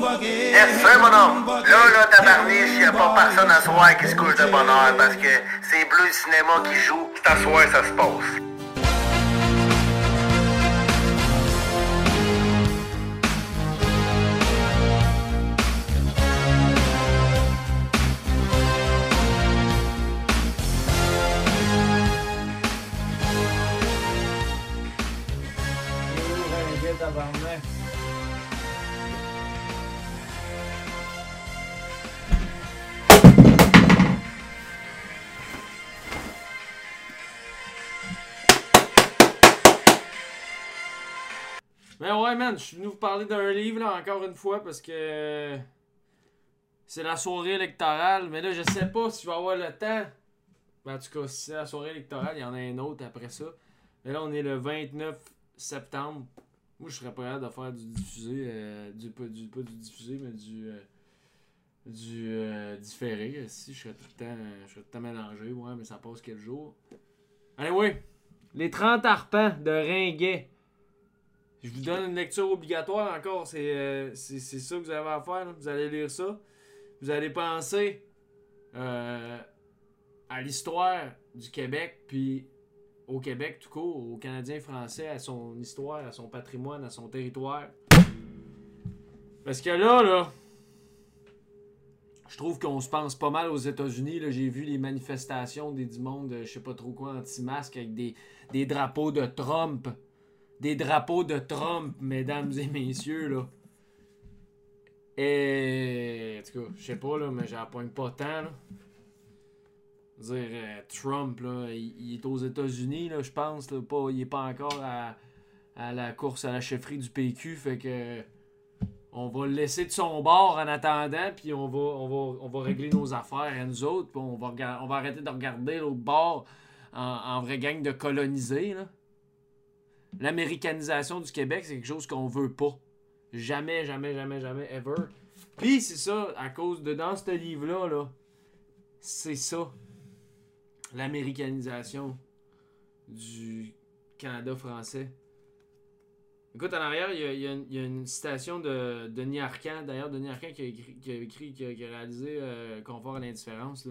Yes, mon homme. Là, là, tabarniche, y a pas personne à soir qui se couche de bonheur parce que c'est Bleu Cinéma qui joue. C'est à soir, ça se passe. Mais ouais, man, je suis venu vous parler d'un livre, là, encore une fois, parce que c'est la soirée électorale. Mais là, je sais pas si je vais avoir le temps. Ben, en tout cas, si c'est la soirée électorale, il y en a un autre après ça. Mais là, on est le 29 septembre. Moi, je serais prêt à faire du diffusé. euh, du, pas, du, pas du diffusé, mais du. euh, du euh, différé. Si, je serais tout le temps, je serais tout le temps mélangé. Ouais, mais ça passe quel jour? Allez, oui. Les 30 arpents de Ringuet. Je vous donne une lecture obligatoire encore. C'est euh, ça que vous avez à faire. Vous allez lire ça. Vous allez penser euh, à l'histoire du Québec, puis au Québec tout court, aux Canadiens français, à son histoire, à son patrimoine, à son territoire. Parce que là, là, je trouve qu'on se pense pas mal aux États-Unis. J'ai vu les manifestations des du monde, euh, je sais pas trop quoi, anti-masque, avec des, des drapeaux de Trump des drapeaux de Trump, mesdames et messieurs, là. Et. En tout cas, je sais pas, là, mais j'en pas tant, là. Dire, euh, Trump, là, il, est aux États-Unis, là, je pense, là, pas, il est pas encore à, à la course à la chefferie du PQ, fait que. On va le laisser de son bord en attendant, puis on va, on, va, on va régler nos affaires à nous autres, puis on va, on va arrêter de regarder l'autre bord en, en vraie gang de colonisés, là l'américanisation du Québec, c'est quelque chose qu'on veut pas. Jamais, jamais, jamais, jamais, ever. Puis c'est ça, à cause de dans ce livre-là, là, c'est ça. L'américanisation du Canada français. Écoute, en arrière, il y a, une- citation de Denis Arcand. D'ailleurs, Denis Arcand qui a écrit, qui a, réalisé euh, Confort à l'indifférence.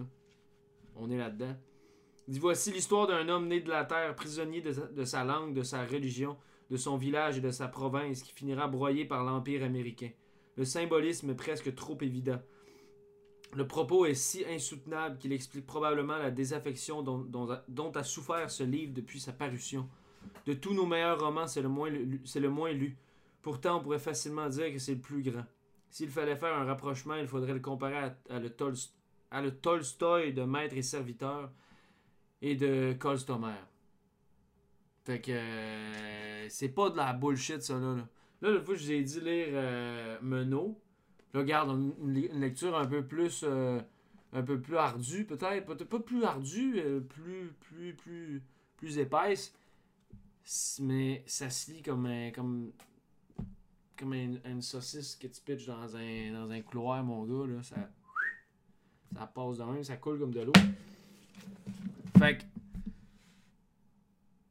On est là-dedans. Dit Voici l'histoire d'un homme né de la terre, prisonnier de sa, langue, de sa religion, de son village et de sa province, qui finira broyé par l'Empire américain. Le symbolisme est presque trop évident. Le propos est si insoutenable qu'il explique probablement la désaffection dont, a- souffert ce livre depuis sa parution. De tous nos meilleurs romans, c'est le, moins lu- le moins lu. Pourtant, on pourrait facilement dire que c'est le plus grand. S'il fallait faire un rapprochement, il faudrait le comparer à, à le Tolstoï de Maître et Serviteur et de Kolstomer. Fait que euh, c'est pas de la bullshit ça là. Là, là l'autre fois je vous ai dit lire euh, Menot. Là, regarde, une, lecture un peu plus euh, un peu plus ardue peut-être, pas plus ardue, euh, plus plus plus plus épaisse. Mais ça se lit comme un, comme une, saucisse que tu pitches dans un dans un couloir mon gars là, ça ça passe de même, ça coule comme de l'eau. Fait que.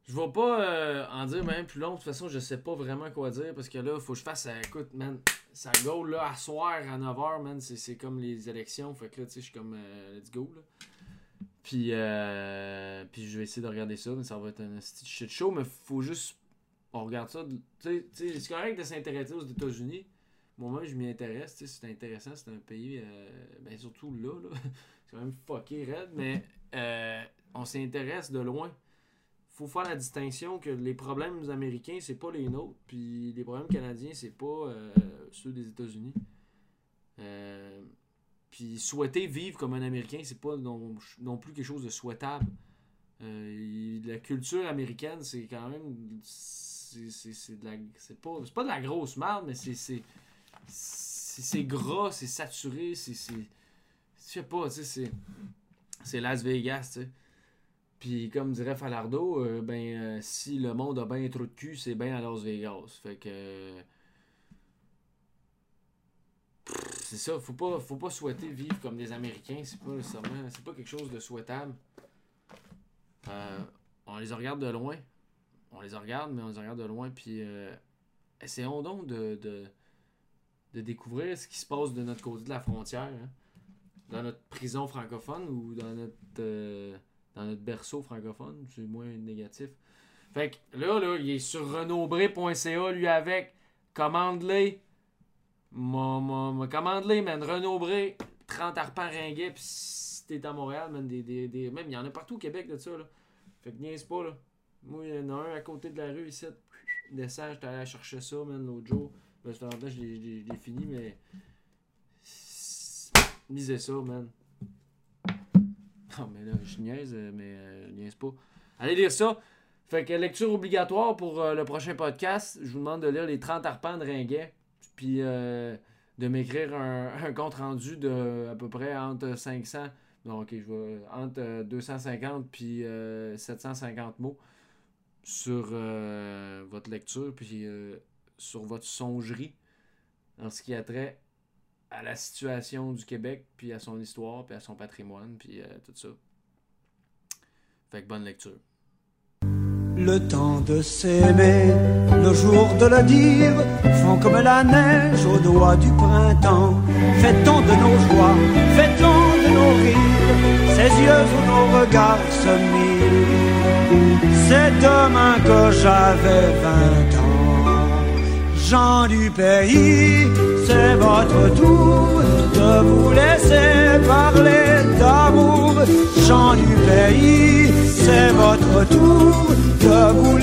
Je vais pas euh, en dire même plus long. De toute façon, je sais pas vraiment quoi dire parce que là, faut que je fasse. euh, écoute, man, ça go là à soir à 9h, man. C'est, comme les élections. Fait que là, tu sais, je suis comme euh, let's go là. Puis, euh, puis je vais essayer de regarder ça, mais ça va être un shit show. Mais faut juste. On regarde ça. tu sais, c'est correct de s'intéresser aux États-Unis. Moi-même, je m'y intéresse. tu sais, C'est intéressant. C'est un pays. euh, ben, surtout là, là. c'est quand même fucké raide. Mais euh, on s'intéresse de loin. Faut faire la distinction que les problèmes américains, c'est pas les nôtres. Puis les problèmes canadiens, c'est pas euh, ceux des États-Unis. Puis souhaiter vivre comme un Américain, c'est pas non, non plus quelque chose de souhaitable. Euh, la culture américaine, c'est quand même. C'est c'est- c'est de la. C'est pas, c'est pas de la grosse merde, mais c'est. C'est gras, c'est saturé, c'est. Je sais pas, tu sais, c'est. Las Vegas, tu sais. Puis comme dirait Falardo, euh, ben euh, si le monde a bien trop de cul, c'est bien à Las Vegas. Fait que. C'est ça, faut pas, faut pas souhaiter vivre comme des Américains, c'est pas. C'est pas quelque chose de souhaitable. Euh, on les regarde de loin. On les regarde, mais on les regarde de loin, puis essayons donc de, de découvrir ce qui se passe de notre côté de la frontière. hein. Dans notre prison francophone ou dans notre, euh, dans notre berceau francophone. C'est moins négatif. Fait que là, là, il est sur renombré.ca, lui avec. Commande-les. M'a- m'a- m'a- Commande-les, man. Renombré. 30 arpents ringuets. Pis si t'es à Montréal, man, des, des, des- même il y en a partout au Québec de ça. Là. Fait que niaise pas, là. Moi, il y en a un à côté de la rue ici. Descends, j'étais allé chercher ça, man, l'autre jour. Ben, je l'ai- je je fini, mais. Lisez ça, man. Non, mais là, je niaise, euh, mais euh, je niaise pas. Allez lire ça. Fait que lecture obligatoire pour euh, le prochain podcast. Je vous demande de lire les 30 arpents de Ringuet. Puis euh, de m'écrire un, compte rendu de à peu près entre 500. Non, ok, je vais. Entre euh, 250 puis euh, 750 mots sur votre lecture. Puis sur votre songerie en ce qui a trait à la situation du Québec, puis à son histoire, puis à son patrimoine, puis euh, tout ça. Fait que bonne lecture. Le temps de s'aimer, nos jours de le dire, font comme la neige au doigt du printemps. Fait-on de nos joies, fait-on de nos rires, ces yeux où nos regards se mirent. C'est demain que j'avais vingt ans. Gens du pays, c'est votre tour de vous laisser parler d'amour. Gens du pays, c'est votre tour de vous